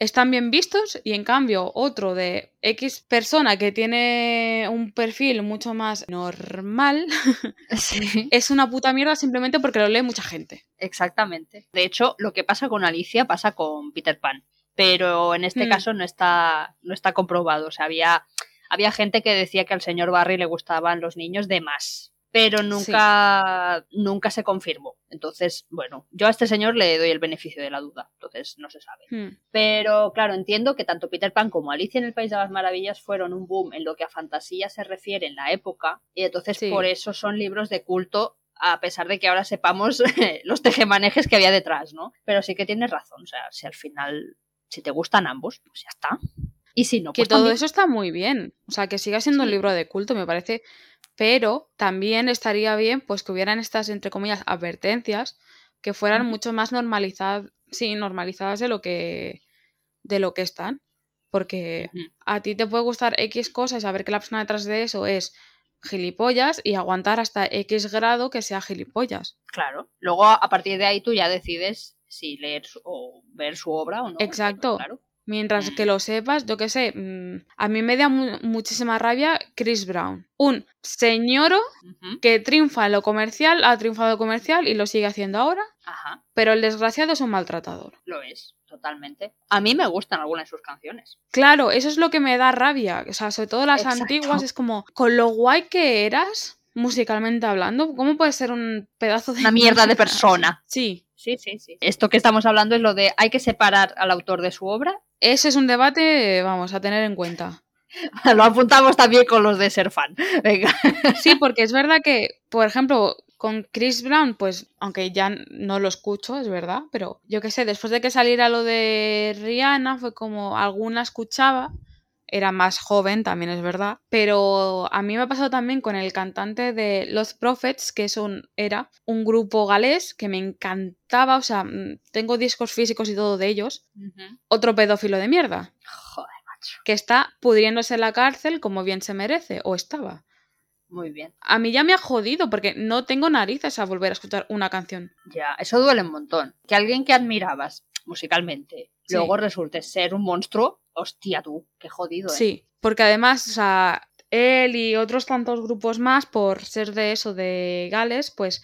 están bien vistos y en cambio otro de X persona que tiene un perfil mucho más normal <laughs> Sí, <laughs> es una puta mierda simplemente porque lo lee mucha gente. exactamente. De hecho, lo que pasa con Alicia pasa con Peter Pan. Pero en este Hmm. caso no está, no está comprobado. O sea, había, había gente que decía que al señor Barry le gustaban los niños de más. Pero nunca, nunca se confirmó. Entonces, bueno, yo a este señor le doy el beneficio de la duda. Entonces, no se sabe. Hmm. Pero claro, entiendo que tanto Peter Pan como Alicia en el País de las Maravillas fueron un boom en lo que a fantasía se refiere en la época y entonces Sí. por eso son libros de culto a pesar de que ahora sepamos <laughs> los tejemanejes que había detrás, ¿no? Pero sí que tienes razón, o sea, si al final, si te gustan ambos, pues ya está. Y si no, Que pues todo también. eso está muy bien. O sea, que siga siendo un libro de culto, me parece. Pero también estaría bien, pues, que hubieran estas, entre comillas, advertencias que fueran mucho más normalizadas, sí, normalizadas de lo que, de lo que están. Porque a ti te puede gustar X cosas y saber que la persona detrás de eso es gilipollas y aguantar hasta X grado que sea gilipollas. Claro. Luego a partir de ahí tú ya decides si leer o ver su obra o no. Exacto. Claro. Mientras que lo <laughs> sepas, yo qué sé, mm, a mí me da mu- muchísima rabia Chris Brown. Un señoro que triunfa en lo comercial, ha triunfado comercial y lo sigue haciendo ahora, Ajá. pero el desgraciado es un maltratador. Lo es, totalmente. A mí me gustan algunas de sus canciones. Claro, eso es lo que me da rabia. O sea, sobre todo las Exacto. antiguas, es como, con lo guay que eras, musicalmente hablando, ¿cómo puedes ser un pedazo de... Una mierda de persona. Sí, Sí, sí, sí. Esto que estamos hablando es lo de hay que separar al autor de su obra. Ese es un debate, vamos, a tener en cuenta. <laughs> Lo apuntamos también con los de ser fan. Venga. Sí, porque es verdad que, por ejemplo, con Chris Brown, pues, aunque ya no lo escucho, es verdad, pero yo qué sé, después de que saliera lo de Rihanna, fue como alguna escuchaba, era más joven, también es verdad, pero a mí me ha pasado también con el cantante de Los Prophets, que es un, era un grupo galés que me encantaba, o sea, mm, tengo discos físicos y todo de ellos, otro pedófilo de mierda, Joder, macho. que está pudriéndose en la cárcel como bien se merece, o estaba. Muy bien. A mí ya me ha jodido porque no tengo narices a volver a escuchar una canción. Ya, eso duele un montón. Que alguien que admirabas musicalmente Sí. luego resulte ser un monstruo, hostia tú, qué jodido, ¿eh? Sí, porque además, o sea, él y otros tantos grupos más, por ser de eso, de Gales, pues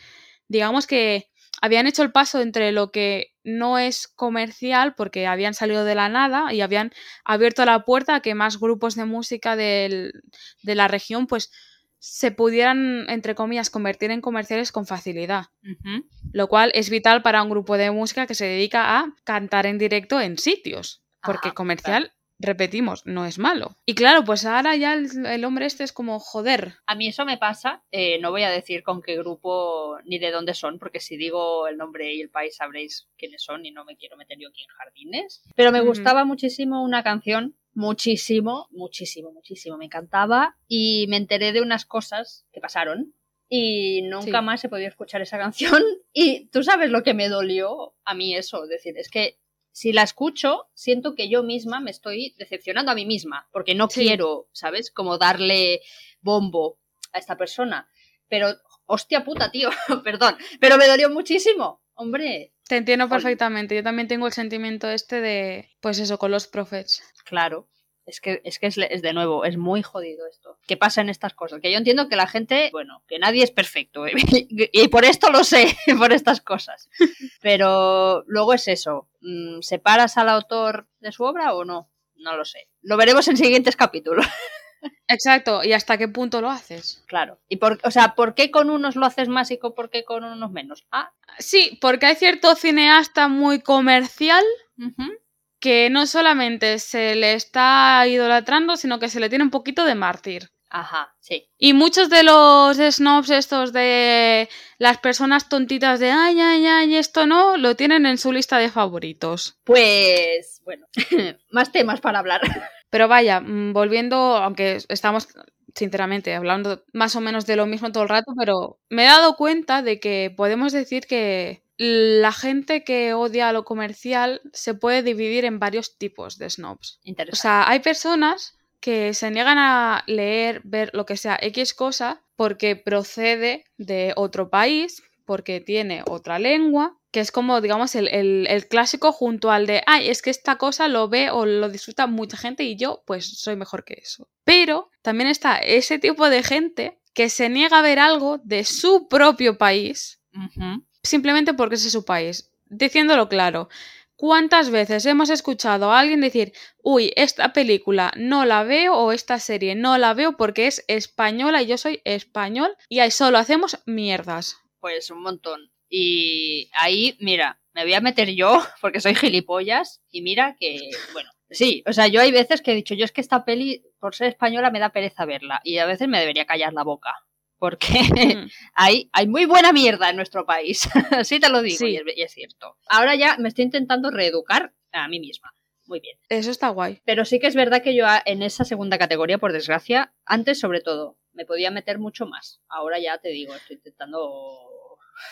digamos que habían hecho el paso entre lo que no es comercial porque habían salido de la nada y habían abierto la puerta a que más grupos de música de la región pues se pudieran, entre comillas, convertir en comerciales con facilidad. Lo cual es vital para un grupo de música que se dedica a cantar en directo en sitios. Porque comercial repetimos, no es malo. Y claro, pues ahora ya el, hombre este es como joder. A mí eso me pasa, eh, no voy a decir con qué grupo ni de dónde son, porque si digo el nombre y el país sabréis quiénes son y no me quiero meter yo aquí en jardines. Pero me gustaba muchísimo una canción, muchísimo, muchísimo, muchísimo, me encantaba y me enteré de unas cosas que pasaron. Y nunca más he podido escuchar esa <laughs> canción. Y tú sabes lo que me dolió a mí eso. decir, es que si la escucho, siento que yo misma me estoy decepcionando a mí misma, porque no quiero, ¿sabes? Como darle bombo a esta persona. Pero, hostia puta, tío, <laughs> perdón, pero me dolió muchísimo, hombre. Te entiendo perfectamente, yo también tengo el sentimiento este de, pues eso, con los profets. Claro. Es que, es, que es, de nuevo, es muy jodido esto. ¿Qué pasa en estas cosas? Que yo entiendo que la gente, bueno, que nadie es perfecto. ¿eh? <laughs> y por esto lo sé, <laughs> por estas cosas. Pero luego es eso. Mm, ¿Separas al autor de su obra o no? No lo sé. Lo veremos en siguientes capítulos. <laughs> Exacto, ¿y hasta qué punto lo haces? Claro. Y por, o sea, ¿por qué con unos lo haces más y por qué con unos menos? Ah. Sí, porque hay cierto cineasta muy comercial que no solamente se le está idolatrando, sino que se le tiene un poquito de mártir. Ajá, sí. Y muchos de los snobs estos de las personas tontitas de ay, ay, ay, esto no, lo tienen en su lista de favoritos. Pues, bueno, <laughs> más temas para hablar. Pero vaya, mm, volviendo, aunque estamos sinceramente hablando más o menos de lo mismo todo el rato, pero me he dado cuenta de que podemos decir que la gente que odia lo comercial se puede dividir en varios tipos de snobs. O sea, hay personas que se niegan a leer, ver lo que sea X cosa porque procede de otro país, porque tiene otra lengua, que es como, digamos, el, el, clásico junto al de, ay, es que esta cosa lo ve o lo disfruta mucha gente y yo, pues, soy mejor que eso. Pero también está ese tipo de gente que se niega a ver algo de su propio país simplemente porque ese es su país. Diciéndolo claro, ¿cuántas veces hemos escuchado a alguien decir, uy, esta película no la veo o esta serie no la veo porque es española y yo soy español y ahí solo hacemos mierdas? Pues un montón. Y ahí, mira, me voy a meter yo <laughs> porque soy gilipollas y mira que, bueno, sí, o sea, yo hay veces que he dicho, yo es que esta peli, por ser española, me da pereza verla y a veces me debería callar la boca porque <laughs> hay, hay muy buena mierda en nuestro país, <laughs> así te lo digo, y, es, cierto. Ahora ya me estoy intentando reeducar a mí misma. Muy bien. Eso está guay. Pero sí que es verdad que yo en esa segunda categoría, por desgracia, antes sobre todo, me podía meter mucho más. Ahora ya te digo, estoy intentando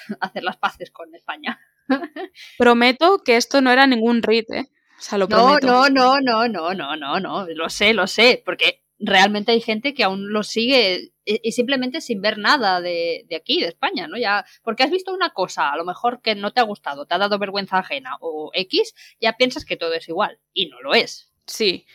<laughs> hacer las paces con España. <laughs> Prometo que esto no era ningún RIT, ¿eh? Lo no, prometo. no, no, no, no, no, no, no, lo sé, lo sé, porque realmente hay gente que aún lo sigue y, simplemente sin ver nada de, aquí, de España, ¿no? Ya, porque has visto una cosa, a lo mejor que no te ha gustado, te ha dado vergüenza ajena o X, ya piensas que todo es igual y no lo es. Sí,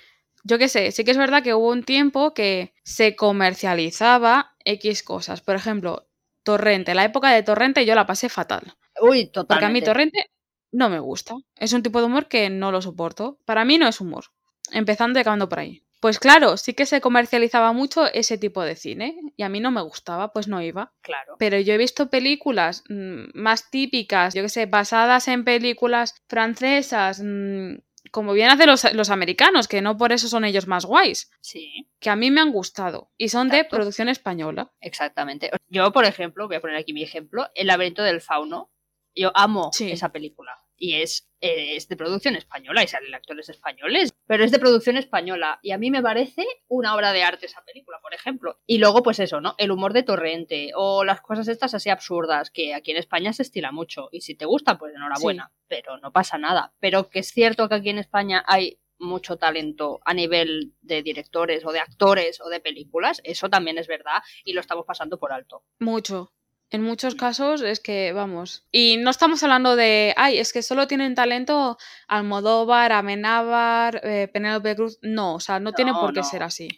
yo qué sé, sí que es verdad que hubo un tiempo que se comercializaba X cosas. Por ejemplo, Torrente. La época de Torrente yo la pasé fatal. Uy, totalmente. Porque a mí Torrente no me gusta. Es un tipo de humor que no lo soporto. Para mí no es humor. Empezando y acabando por ahí. Pues claro, sí que se comercializaba mucho ese tipo de cine y a mí no me gustaba, pues no iba. Claro. Pero yo he visto películas mm, más típicas, yo qué sé, basadas en películas francesas, mm, como bien hacen los, los, americanos, que no por eso son ellos más guays. Sí. Que a mí me han gustado y son de producción española. Exactamente. Yo, por ejemplo, voy a poner aquí mi ejemplo, El laberinto del fauno. Yo amo esa película y es, eh, es, de producción española y salen actores españoles, pero es de producción española y a mí me parece una obra de arte esa película, por ejemplo. Y luego, pues eso, ¿no? El humor de Torrente o las cosas estas así absurdas que aquí en España se estila mucho y si te gusta, pues enhorabuena, pero no pasa nada. Pero que es cierto que aquí en España hay mucho talento a nivel de directores o de actores o de películas, eso también es verdad y lo estamos pasando por alto. Mucho. En muchos casos es que, vamos, y no estamos hablando de, ay, es que solo tienen talento Almodóvar, Amenábar, eh, Penélope Cruz. No, o sea, no, tiene por qué ser así.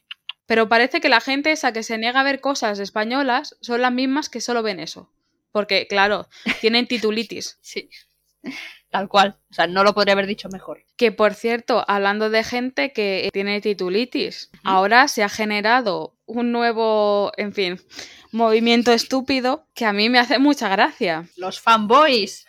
Pero parece que la gente esa que se niega a ver cosas españolas son las mismas que solo ven eso. Porque, claro, tienen titulitis. <laughs> Sí. Tal cual. O sea, no lo podría haber dicho mejor. Que por cierto, hablando de gente que tiene titulitis, ahora se ha generado un nuevo, en fin, movimiento estúpido que a mí me hace mucha gracia. Los fanboys.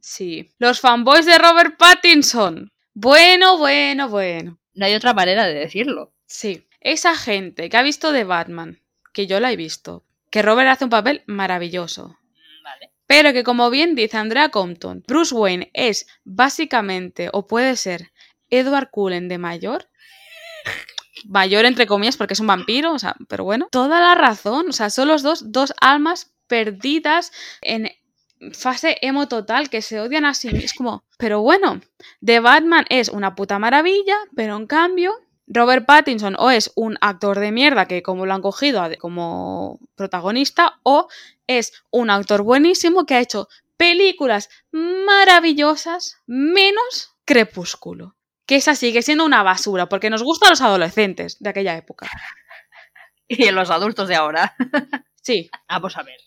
sí. Los fanboys de Robert Pattinson. Bueno, bueno, bueno. No hay otra manera de decirlo. Sí. Esa gente que ha visto de Batman, que yo la he visto, que Robert hace un papel maravilloso. Vale. Pero que como bien dice Andrea Compton, Bruce Wayne es básicamente, o puede ser, Edward Cullen de mayor. Mayor entre comillas porque es un vampiro, o sea, pero bueno. Toda la razón, o sea, son los dos, dos almas perdidas en fase emo total que se odian a sí mismos. Pero bueno, The Batman es una puta maravilla, pero en cambio Robert Pattinson o es un actor de mierda que como lo han cogido como protagonista o es un actor buenísimo que ha hecho películas maravillosas menos Crepúsculo. Que esa sigue siendo una basura porque nos gustan los adolescentes de aquella época. <laughs> Y en los adultos de ahora. <laughs> Sí. Vamos a ver.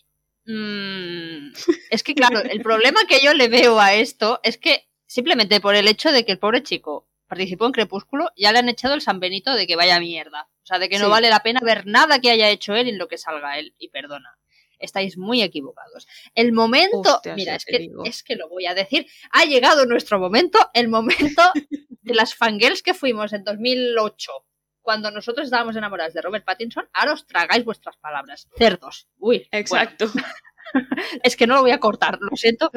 Mm, es que claro, el problema que yo le veo a esto es que simplemente por el hecho de que el pobre chico participó en Crepúsculo, ya le han echado el San Benito de que vaya mierda. O sea, de que no vale la pena ver nada que haya hecho él en lo que salga él. Y perdona, estáis muy equivocados. El momento, mira, es que, es que lo voy a decir, ha llegado nuestro momento, el momento <laughs> de las fangirls que fuimos en 2008 cuando nosotros estábamos enamorados de Robert Pattinson, ahora os tragáis vuestras palabras. Cerdos. Uy. Exacto. <laughs> es que no lo voy a cortar, lo siento.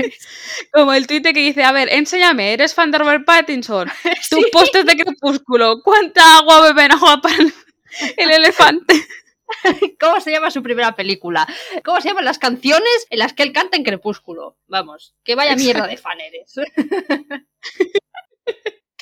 <laughs> Como el tuite que dice, a ver, enséñame, ¿eres fan de Robert Pattinson? <laughs> Tus postes de crepúsculo, ¿cuánta agua beben agua para el elefante? ¿Cómo se llama su primera película? ¿Cómo se llaman las canciones en las que él canta en Crepúsculo? Vamos, que vaya mierda de fan eres.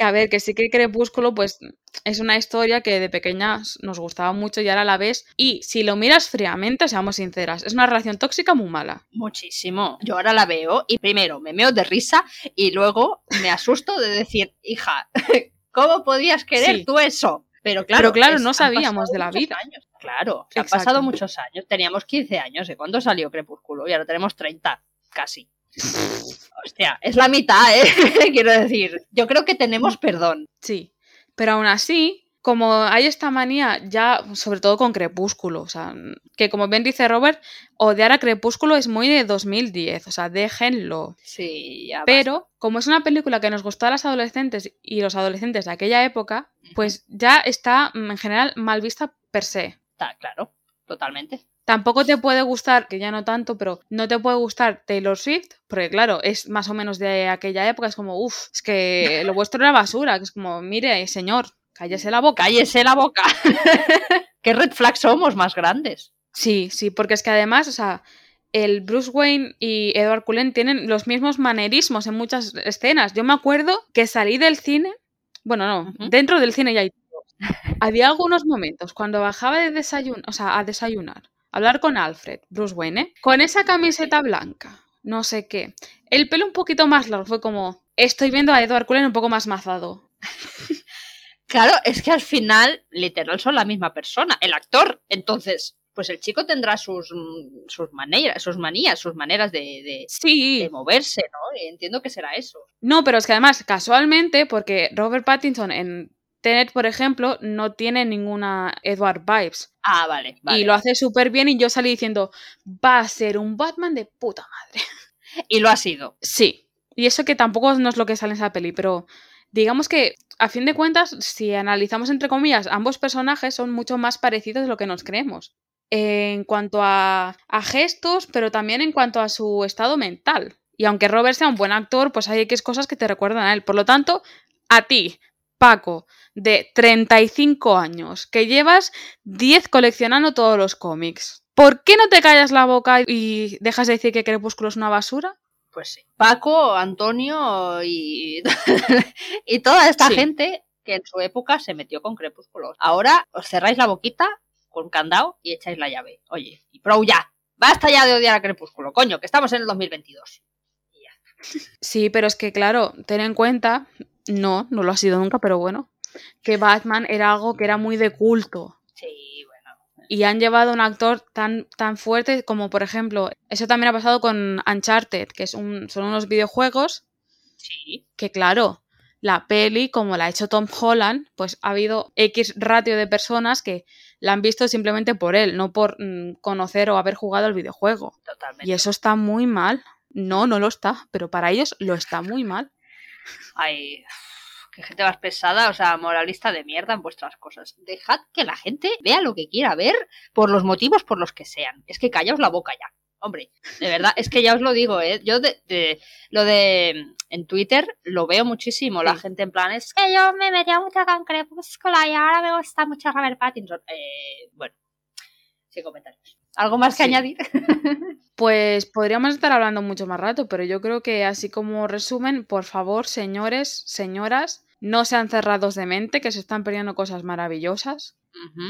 Que a ver, que sí que Crepúsculo, pues es una historia que de pequeñas nos gustaba mucho y ahora la ves. Y si lo miras fríamente, seamos sinceras, es una relación tóxica muy mala. Muchísimo. Yo ahora la veo y primero me meo de risa y luego me asusto de decir, hija, <laughs> ¿cómo podías querer tú eso? Pero claro, Pero claro no sabíamos de la vida. Años. Claro, han pasado muchos años. Teníamos 15 años de cuando salió Crepúsculo y ahora tenemos 30, casi. <laughs> Hostia, es la mitad, ¿eh? <laughs> Quiero decir, yo creo que tenemos perdón. Sí, pero aún así, como hay esta manía ya, sobre todo con Crepúsculo, o sea, que como bien dice Robert, odiar a Crepúsculo es muy de 2010, o sea, déjenlo. Sí, ya Pero como es una película que nos gustó a las adolescentes y los adolescentes de aquella época, pues ya está en general mal vista per se. Está claro, totalmente. Tampoco te puede gustar, que ya no tanto, pero no te puede gustar Taylor Swift, porque claro, es más o menos de aquella época, es como, uff, es que <laughs> lo vuestro era basura, que es como, mire, señor, cállese la boca. Cállese la boca. <laughs> ¿Qué red flag somos más grandes? Sí, sí, porque es que además, o sea, el Bruce Wayne y Edward Cullen tienen los mismos manerismos en muchas escenas. Yo me acuerdo que salí del cine, bueno, no, dentro del cine ya hay <laughs> había algunos momentos cuando bajaba de desayuno, o sea, a desayunar hablar con Alfred, Bruce Wayne, ¿eh? con esa camiseta blanca, no sé qué. El pelo un poquito más largo, fue como, estoy viendo a Edward Cullen un poco más mazado. <laughs> claro, es que al final, literal, son la misma persona, el actor. Entonces, pues el chico tendrá sus, sus maneras, sus manías, sus maneras de, sí. de moverse, ¿no? Entiendo que será eso. No, pero es que además, casualmente, porque Robert Pattinson en Tenet, por ejemplo, no tiene ninguna Edward Vibes. Ah, vale. Y lo hace súper bien y yo salí diciendo, va a ser un Batman de puta madre. Y lo ha sido. Sí. Y eso que tampoco no es lo que sale en esa peli, pero digamos que, a fin de cuentas, si analizamos entre comillas, ambos personajes son mucho más parecidos de lo que nos creemos. En cuanto a, a gestos, pero también en cuanto a su estado mental. Y aunque Robert sea un buen actor, pues hay X cosas que te recuerdan a él. Por lo tanto, a ti, Paco, de 35 años, que llevas 10 coleccionando todos los cómics. ¿Por qué no te callas la boca y dejas de decir que Crepúsculo es una basura? Pues sí. Paco, Antonio y, <laughs> y toda esta gente que en su época se metió con Crepúsculo. Ahora os cerráis la boquita con candado y echáis la llave. Oye, y pro ya. Basta ya de odiar a Crepúsculo, coño, que estamos en el 2022. Sí, pero es que claro, ten en cuenta no, no lo ha sido nunca, pero bueno. que Batman era algo que era muy de culto. Sí, bueno. Y han llevado a un actor tan, tan fuerte como, por ejemplo, eso también ha pasado con Uncharted, que es un, son unos videojuegos Sí. que, claro, la peli, como la ha hecho Tom Holland, pues ha habido X ratio de personas que la han visto simplemente por él, no por mm, conocer o haber jugado el videojuego. Totalmente. Y eso está muy mal. No, no lo está, pero para ellos lo está muy mal. Ay, qué gente más pesada, o sea, moralista de mierda en vuestras cosas. Dejad que la gente vea lo que quiera ver por los motivos por los que sean. Es que callaos la boca ya. Hombre, de verdad, es que ya os lo digo, ¿eh? Yo de, de- lo de en Twitter lo veo muchísimo. La gente en plan, es que yo me metía mucho con Crepúsculo y ahora me gusta mucho Robert Pattinson. Eh, bueno, sin comentarios. ¿Algo más que Sí. añadir? <laughs> Pues podríamos estar hablando mucho más rato, pero yo creo que así como resumen, por favor, señores, señoras, no sean cerrados de mente, que se están perdiendo cosas maravillosas.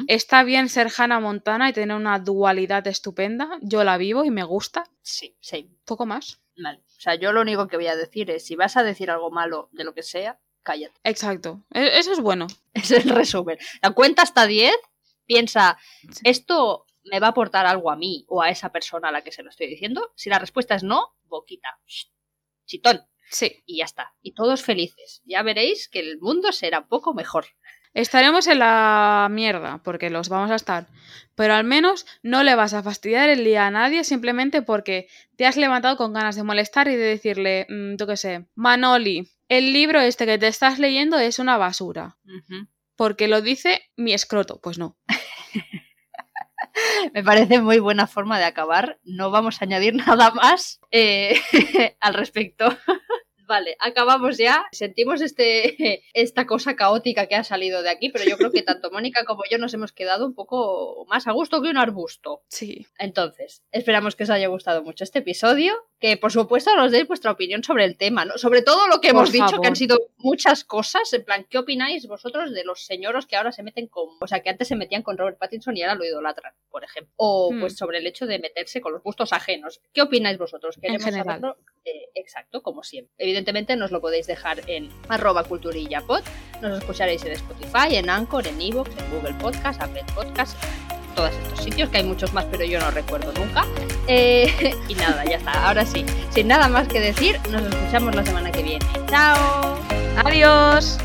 Está bien ser Hannah Montana y tener una dualidad estupenda. Yo la vivo y me gusta. Sí, sí. Poco más. Vale. O sea, yo lo único que voy a decir es, si vas a decir algo malo de lo que sea, cállate. Exacto. E- Eso es bueno. <laughs> Es el resumen. La cuenta hasta 10, piensa, Sí. ¿esto me va a aportar algo a mí o a esa persona a la que se lo estoy diciendo? Si la respuesta es no, boquita. Chitón. Sí. Y ya está. Y todos felices. Ya veréis que el mundo será un poco mejor. Estaremos en la mierda, porque los vamos a estar. Pero al menos no le vas a fastidiar el día a nadie simplemente porque te has levantado con ganas de molestar y de decirle, mm, yo qué sé, Manoli, el libro este que te estás leyendo es una basura. Porque lo dice mi escroto. Pues no. <laughs> <laughs> Me parece muy buena forma de acabar. No vamos a añadir <laughs> nada más eh, <laughs> al respecto. Vale, acabamos ya. Sentimos este, esta cosa caótica que ha salido de aquí, pero yo creo que tanto Mónica como yo nos hemos quedado un poco más a gusto que un arbusto. Sí. Entonces, esperamos que os haya gustado mucho este episodio, que por supuesto nos deis vuestra opinión sobre el tema, ¿no? Sobre todo lo que Por hemos dicho, que han sido muchas cosas, en plan, ¿qué opináis vosotros de los señoros que ahora se meten con, o sea, que antes se metían con Robert Pattinson y ahora lo idolatran, por ejemplo? O Hmm. pues sobre el hecho de meterse con los gustos ajenos. ¿Qué opináis vosotros? Queremos general. saberlo, eh, exacto, como siempre. Evidentemente nos lo podéis dejar en arroba culturillapod, nos escucharéis en Spotify, en Anchor, en Evox, en Google Podcast, Apple Podcast, todos estos sitios, que hay muchos más, pero yo no recuerdo nunca. Eh, <laughs> y nada, ya está. Ahora sí, sin nada más que decir, nos escuchamos la semana que viene. ¡Chao! Adiós.